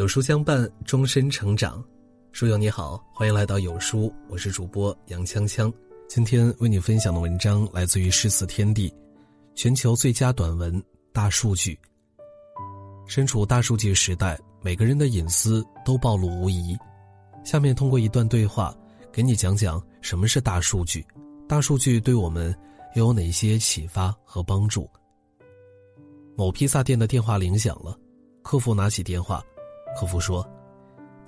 有书相伴，终身成长。书友你好，欢迎来到有书，我是主播杨锵锵。今天为你分享的文章来自于诗词天地，全球最佳短文《大数据》。身处大数据时代，每个人的隐私都暴露无遗。下面通过一段对话，给你讲讲什么是大数据，大数据对我们又有哪些启发和帮助。某披萨店的电话铃响了，客服拿起电话。客服说：“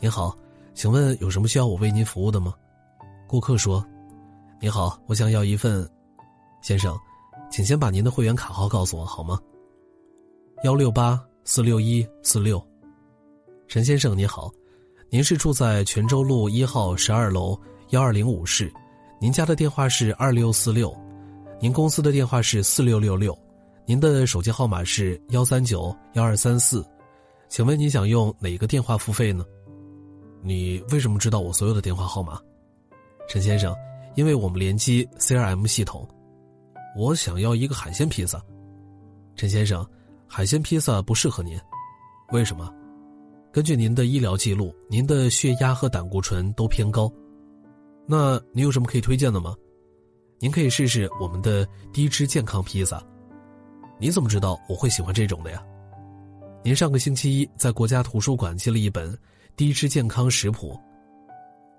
您好，请问有什么需要我为您服务的吗？”顾客说：“你好，我想要一份。”先生，请先把您的会员卡号告诉我好吗？幺六八四六一四六。陈先生你好，您是住在泉州路一号十二楼幺二零五室，您家的电话是二六四六，您公司的电话是四六六六，您的手机号码是幺三九幺二三四。请问你想用哪个电话付费呢？你为什么知道我所有的电话号码？陈先生，因为我们联机 CRM 系统。我想要一个海鲜披萨。陈先生，海鲜披萨不适合您，为什么？根据您的医疗记录，您的血压和胆固醇都偏高。那你有什么可以推荐的吗？您可以试试我们的低脂健康披萨。你怎么知道我会喜欢这种的呀？您上个星期一在国家图书馆借了一本低脂健康食谱。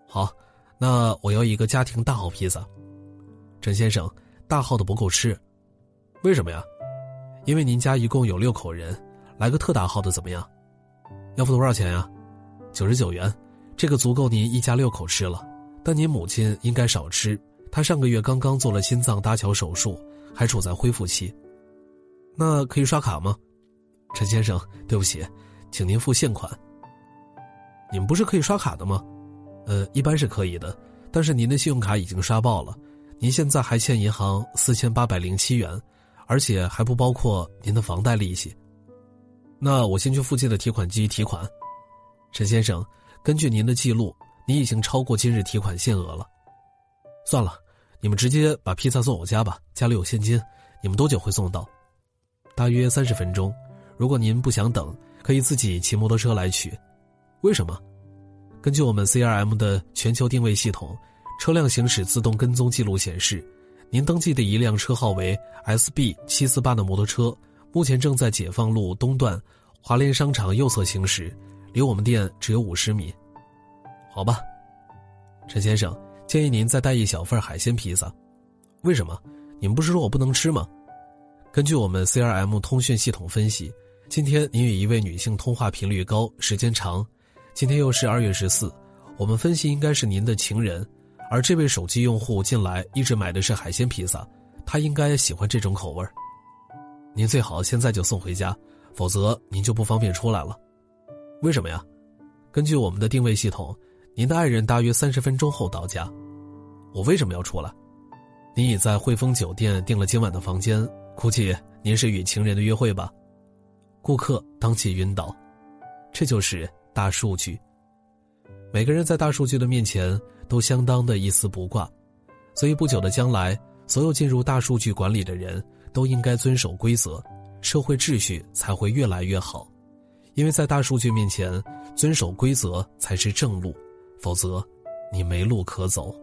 好，那我要一个家庭大号披萨。陈先生，大号的不够吃，为什么呀？因为您家一共有六口人，来个特大号的怎么样？要付多少钱呀？九十九元，这个足够您一家六口吃了。但您母亲应该少吃，她上个月刚刚做了心脏搭桥手术，还处在恢复期。那可以刷卡吗？陈先生，对不起，请您付现款。你们不是可以刷卡的吗？呃，一般是可以的，但是您的信用卡已经刷爆了，您现在还欠银行四千八百零七元，而且还不包括您的房贷利息。那我先去附近的提款机提款。陈先生，根据您的记录，您已经超过今日提款限额了。算了，你们直接把披萨送我家吧，家里有现金。你们多久会送到？大约三十分钟。如果您不想等，可以自己骑摩托车来取。为什么？根据我们 CRM 的全球定位系统，车辆行驶自动跟踪记录显示，您登记的一辆车号为 SB 七四八的摩托车，目前正在解放路东段华联商场右侧行驶，离我们店只有五十米。好吧，陈先生，建议您再带一小份海鲜披萨。为什么？你们不是说我不能吃吗？根据我们 CRM 通讯系统分析。今天您与一位女性通话频率高、时间长，今天又是二月十四，我们分析应该是您的情人，而这位手机用户近来一直买的是海鲜披萨，他应该喜欢这种口味您最好现在就送回家，否则您就不方便出来了。为什么呀？根据我们的定位系统，您的爱人大约三十分钟后到家。我为什么要出来？您已在汇丰酒店订了今晚的房间，估计您是与情人的约会吧。顾客当即晕倒，这就是大数据。每个人在大数据的面前都相当的一丝不挂，所以不久的将来，所有进入大数据管理的人都应该遵守规则，社会秩序才会越来越好。因为在大数据面前，遵守规则才是正路，否则你没路可走。